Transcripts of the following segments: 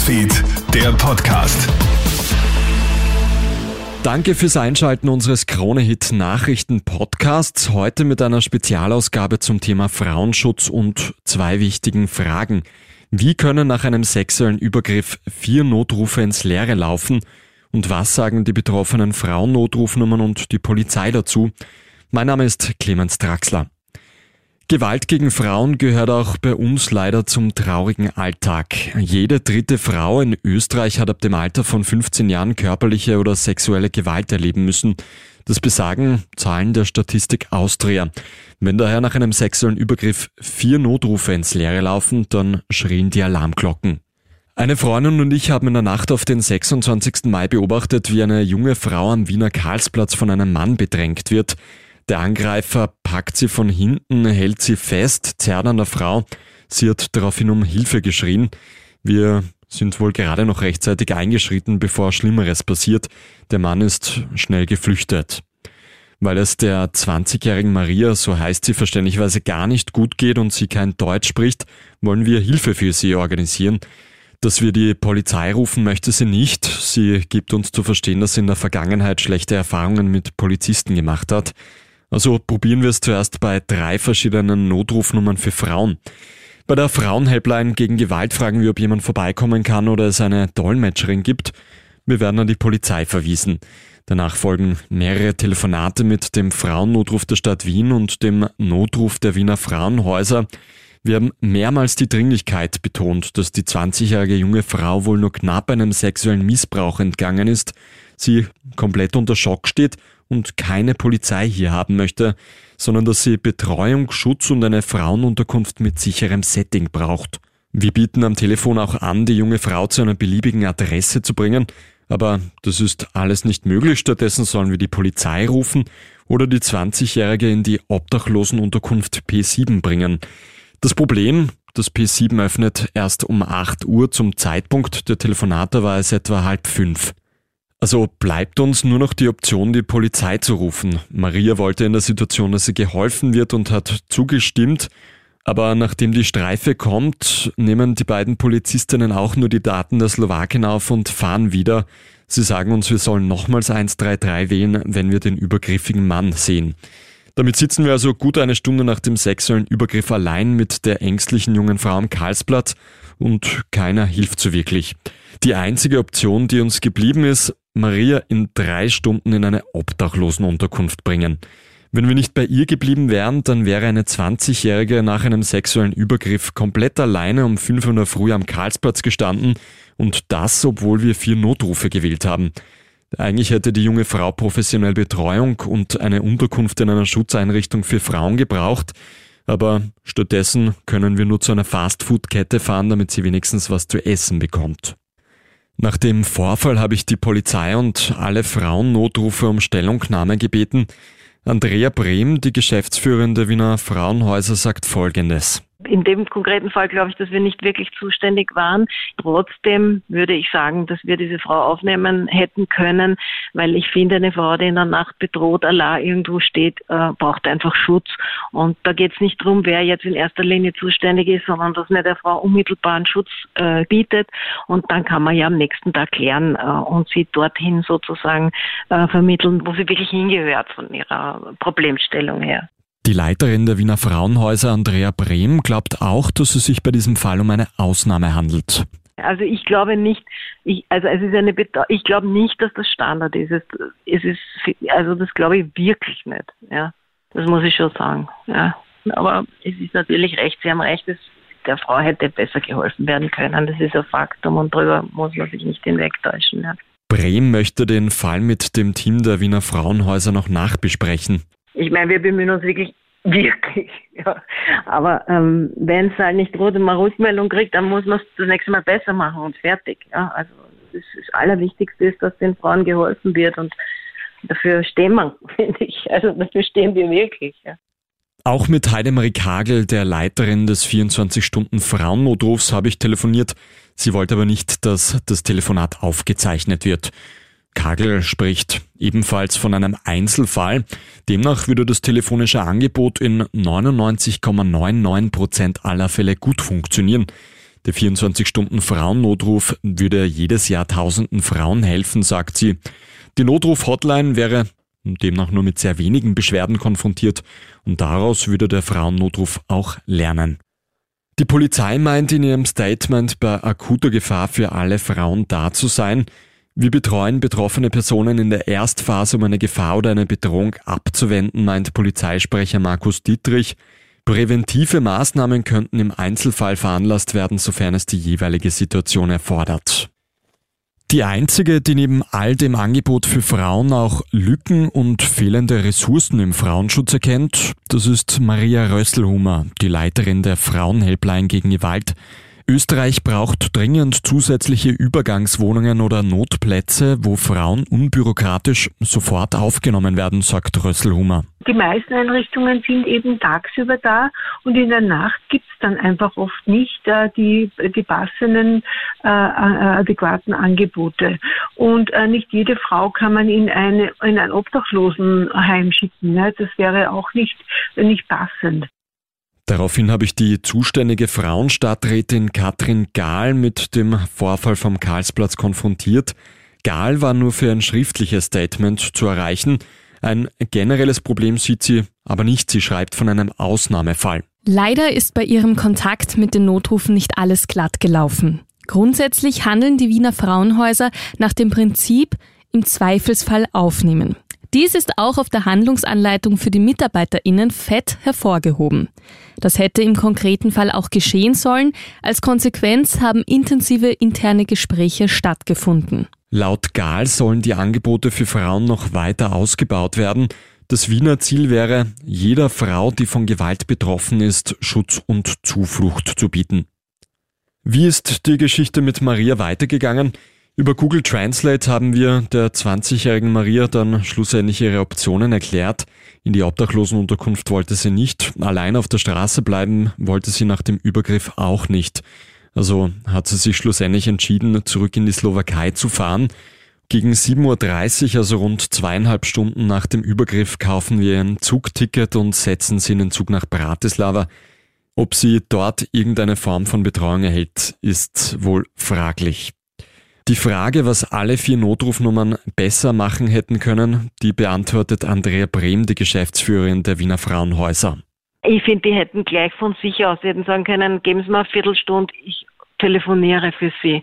Newsfeed, der Podcast. Danke fürs Einschalten unseres Kronehit Nachrichten Podcasts. Heute mit einer Spezialausgabe zum Thema Frauenschutz und zwei wichtigen Fragen. Wie können nach einem sexuellen Übergriff vier Notrufe ins Leere laufen? Und was sagen die betroffenen Frauennotrufnummern und die Polizei dazu? Mein Name ist Clemens Draxler. Gewalt gegen Frauen gehört auch bei uns leider zum traurigen Alltag. Jede dritte Frau in Österreich hat ab dem Alter von 15 Jahren körperliche oder sexuelle Gewalt erleben müssen. Das besagen Zahlen der Statistik Austria. Wenn daher nach einem sexuellen Übergriff vier Notrufe ins Leere laufen, dann schrien die Alarmglocken. Eine Freundin und ich haben in der Nacht auf den 26. Mai beobachtet, wie eine junge Frau am Wiener Karlsplatz von einem Mann bedrängt wird. Der Angreifer packt sie von hinten, hält sie fest, zerrt an der Frau. Sie hat daraufhin um Hilfe geschrien. Wir sind wohl gerade noch rechtzeitig eingeschritten, bevor Schlimmeres passiert. Der Mann ist schnell geflüchtet. Weil es der 20-jährigen Maria, so heißt sie verständlicherweise, gar nicht gut geht und sie kein Deutsch spricht, wollen wir Hilfe für sie organisieren. Dass wir die Polizei rufen, möchte sie nicht. Sie gibt uns zu verstehen, dass sie in der Vergangenheit schlechte Erfahrungen mit Polizisten gemacht hat. Also probieren wir es zuerst bei drei verschiedenen Notrufnummern für Frauen. Bei der Frauenhelpline gegen Gewalt fragen wir, ob jemand vorbeikommen kann oder es eine Dolmetscherin gibt. Wir werden an die Polizei verwiesen. Danach folgen mehrere Telefonate mit dem Frauennotruf der Stadt Wien und dem Notruf der Wiener Frauenhäuser. Wir haben mehrmals die Dringlichkeit betont, dass die 20-jährige junge Frau wohl nur knapp einem sexuellen Missbrauch entgangen ist, sie komplett unter Schock steht und keine Polizei hier haben möchte, sondern dass sie Betreuung, Schutz und eine Frauenunterkunft mit sicherem Setting braucht. Wir bieten am Telefon auch an, die junge Frau zu einer beliebigen Adresse zu bringen, aber das ist alles nicht möglich. Stattdessen sollen wir die Polizei rufen oder die 20-Jährige in die Obdachlosenunterkunft P7 bringen. Das Problem, das P7 öffnet erst um 8 Uhr zum Zeitpunkt der Telefonate war es etwa halb fünf. Also bleibt uns nur noch die Option, die Polizei zu rufen. Maria wollte in der Situation, dass sie geholfen wird und hat zugestimmt. Aber nachdem die Streife kommt, nehmen die beiden Polizistinnen auch nur die Daten der Slowakin auf und fahren wieder. Sie sagen uns, wir sollen nochmals 133 wählen, wenn wir den übergriffigen Mann sehen. Damit sitzen wir also gut eine Stunde nach dem sexuellen Übergriff allein mit der ängstlichen jungen Frau am Karlsplatz und keiner hilft so wirklich. Die einzige Option, die uns geblieben ist, Maria in drei Stunden in eine Obdachlosenunterkunft bringen. Wenn wir nicht bei ihr geblieben wären, dann wäre eine 20-Jährige nach einem sexuellen Übergriff komplett alleine um 5 Uhr früh am Karlsplatz gestanden und das, obwohl wir vier Notrufe gewählt haben. Eigentlich hätte die junge Frau professionell Betreuung und eine Unterkunft in einer Schutzeinrichtung für Frauen gebraucht, aber stattdessen können wir nur zu einer Fastfood-Kette fahren, damit sie wenigstens was zu essen bekommt. Nach dem Vorfall habe ich die Polizei und alle Frauennotrufe um Stellungnahme gebeten. Andrea Brehm, die Geschäftsführende Wiener Frauenhäuser, sagt Folgendes. In dem konkreten Fall glaube ich, dass wir nicht wirklich zuständig waren. Trotzdem würde ich sagen, dass wir diese Frau aufnehmen hätten können, weil ich finde, eine Frau, die in der Nacht bedroht allein irgendwo steht, äh, braucht einfach Schutz. Und da geht es nicht darum, wer jetzt in erster Linie zuständig ist, sondern dass man der Frau unmittelbaren Schutz äh, bietet. Und dann kann man ja am nächsten Tag klären äh, und sie dorthin sozusagen äh, vermitteln, wo sie wirklich hingehört von ihrer Problemstellung her. Die Leiterin der Wiener Frauenhäuser, Andrea Brehm, glaubt auch, dass es sich bei diesem Fall um eine Ausnahme handelt. Also ich glaube nicht, ich, also es ist eine, ich glaube nicht, dass das Standard ist. Es, es ist, also das glaube ich wirklich nicht. Ja, das muss ich schon sagen. Ja, aber es ist natürlich recht. Sie haben recht. Es, der Frau hätte besser geholfen werden können. Das ist ein Faktum und darüber muss man sich nicht hinwegtäuschen. Ja. Brehm möchte den Fall mit dem Team der Wiener Frauenhäuser noch nachbesprechen. Ich meine, wir bemühen uns wirklich, wirklich. Ja. Aber ähm, wenn es halt nicht droht und man Rückmeldung kriegt, dann muss man es das nächste Mal besser machen und fertig. Ja. Also das, das Allerwichtigste ist, dass den Frauen geholfen wird und dafür stehen wir, finde ich. Also dafür stehen wir wirklich. Ja. Auch mit Heidemarie Kagel, der Leiterin des 24-Stunden-Frauennotrufs, habe ich telefoniert. Sie wollte aber nicht, dass das Telefonat aufgezeichnet wird. Kagel spricht ebenfalls von einem Einzelfall. Demnach würde das telefonische Angebot in 99,99 Prozent aller Fälle gut funktionieren. Der 24-Stunden-Frauennotruf würde jedes Jahr tausenden Frauen helfen, sagt sie. Die Notruf-Hotline wäre demnach nur mit sehr wenigen Beschwerden konfrontiert und daraus würde der Frauennotruf auch lernen. Die Polizei meint in ihrem Statement, bei akuter Gefahr für alle Frauen da zu sein. Wir betreuen betroffene Personen in der Erstphase, um eine Gefahr oder eine Bedrohung abzuwenden, meint Polizeisprecher Markus Dietrich. Präventive Maßnahmen könnten im Einzelfall veranlasst werden, sofern es die jeweilige Situation erfordert. Die einzige, die neben all dem Angebot für Frauen auch Lücken und fehlende Ressourcen im Frauenschutz erkennt, das ist Maria Rösselhumer, die Leiterin der Frauenhelpline gegen Gewalt. Österreich braucht dringend zusätzliche Übergangswohnungen oder Notplätze, wo Frauen unbürokratisch sofort aufgenommen werden, sagt Rösselhumer. Die meisten Einrichtungen sind eben tagsüber da und in der Nacht gibt es dann einfach oft nicht äh, die, die passenden, äh, äh, adäquaten Angebote. Und äh, nicht jede Frau kann man in, eine, in ein Obdachlosenheim schicken. Ne? Das wäre auch nicht, nicht passend. Daraufhin habe ich die zuständige Frauenstadträtin Katrin Gahl mit dem Vorfall vom Karlsplatz konfrontiert. Gahl war nur für ein schriftliches Statement zu erreichen. Ein generelles Problem sieht sie aber nicht. Sie schreibt von einem Ausnahmefall. Leider ist bei ihrem Kontakt mit den Notrufen nicht alles glatt gelaufen. Grundsätzlich handeln die Wiener Frauenhäuser nach dem Prinzip im Zweifelsfall aufnehmen. Dies ist auch auf der Handlungsanleitung für die MitarbeiterInnen fett hervorgehoben. Das hätte im konkreten Fall auch geschehen sollen. Als Konsequenz haben intensive interne Gespräche stattgefunden. Laut Gahl sollen die Angebote für Frauen noch weiter ausgebaut werden. Das Wiener Ziel wäre, jeder Frau, die von Gewalt betroffen ist, Schutz und Zuflucht zu bieten. Wie ist die Geschichte mit Maria weitergegangen? Über Google Translate haben wir der 20-jährigen Maria dann schlussendlich ihre Optionen erklärt. In die Obdachlosenunterkunft wollte sie nicht, allein auf der Straße bleiben wollte sie nach dem Übergriff auch nicht. Also hat sie sich schlussendlich entschieden, zurück in die Slowakei zu fahren. Gegen 7.30 Uhr, also rund zweieinhalb Stunden nach dem Übergriff, kaufen wir ein Zugticket und setzen sie in den Zug nach Bratislava. Ob sie dort irgendeine Form von Betreuung erhält, ist wohl fraglich. Die Frage, was alle vier Notrufnummern besser machen hätten können, die beantwortet Andrea Brehm, die Geschäftsführerin der Wiener Frauenhäuser. Ich finde, die hätten gleich von sich aus, hätten sagen können, geben Sie mir eine Viertelstunde, ich telefoniere für Sie.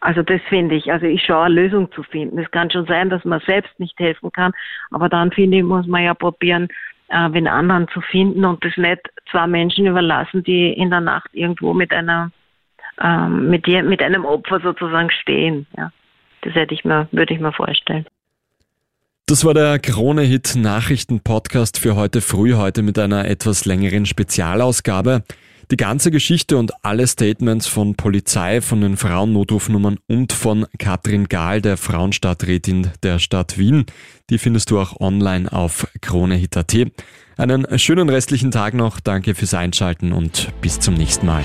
Also das finde ich. Also ich schaue eine Lösung zu finden. Es kann schon sein, dass man selbst nicht helfen kann, aber dann finde ich, muss man ja probieren, äh, anderen zu finden und das nicht zwei Menschen überlassen, die in der Nacht irgendwo mit einer ähm, mit, dir, mit einem Opfer sozusagen stehen. Ja. Das hätte ich mir, würde ich mir vorstellen. Das war der Krone-Hit Nachrichten-Podcast für heute früh, heute mit einer etwas längeren Spezialausgabe. Die ganze Geschichte und alle Statements von Polizei, von den Frauennotrufnummern und von Katrin Gahl, der Frauenstadträtin der Stadt Wien, die findest du auch online auf KroneHit.at. Einen schönen restlichen Tag noch, danke fürs Einschalten und bis zum nächsten Mal.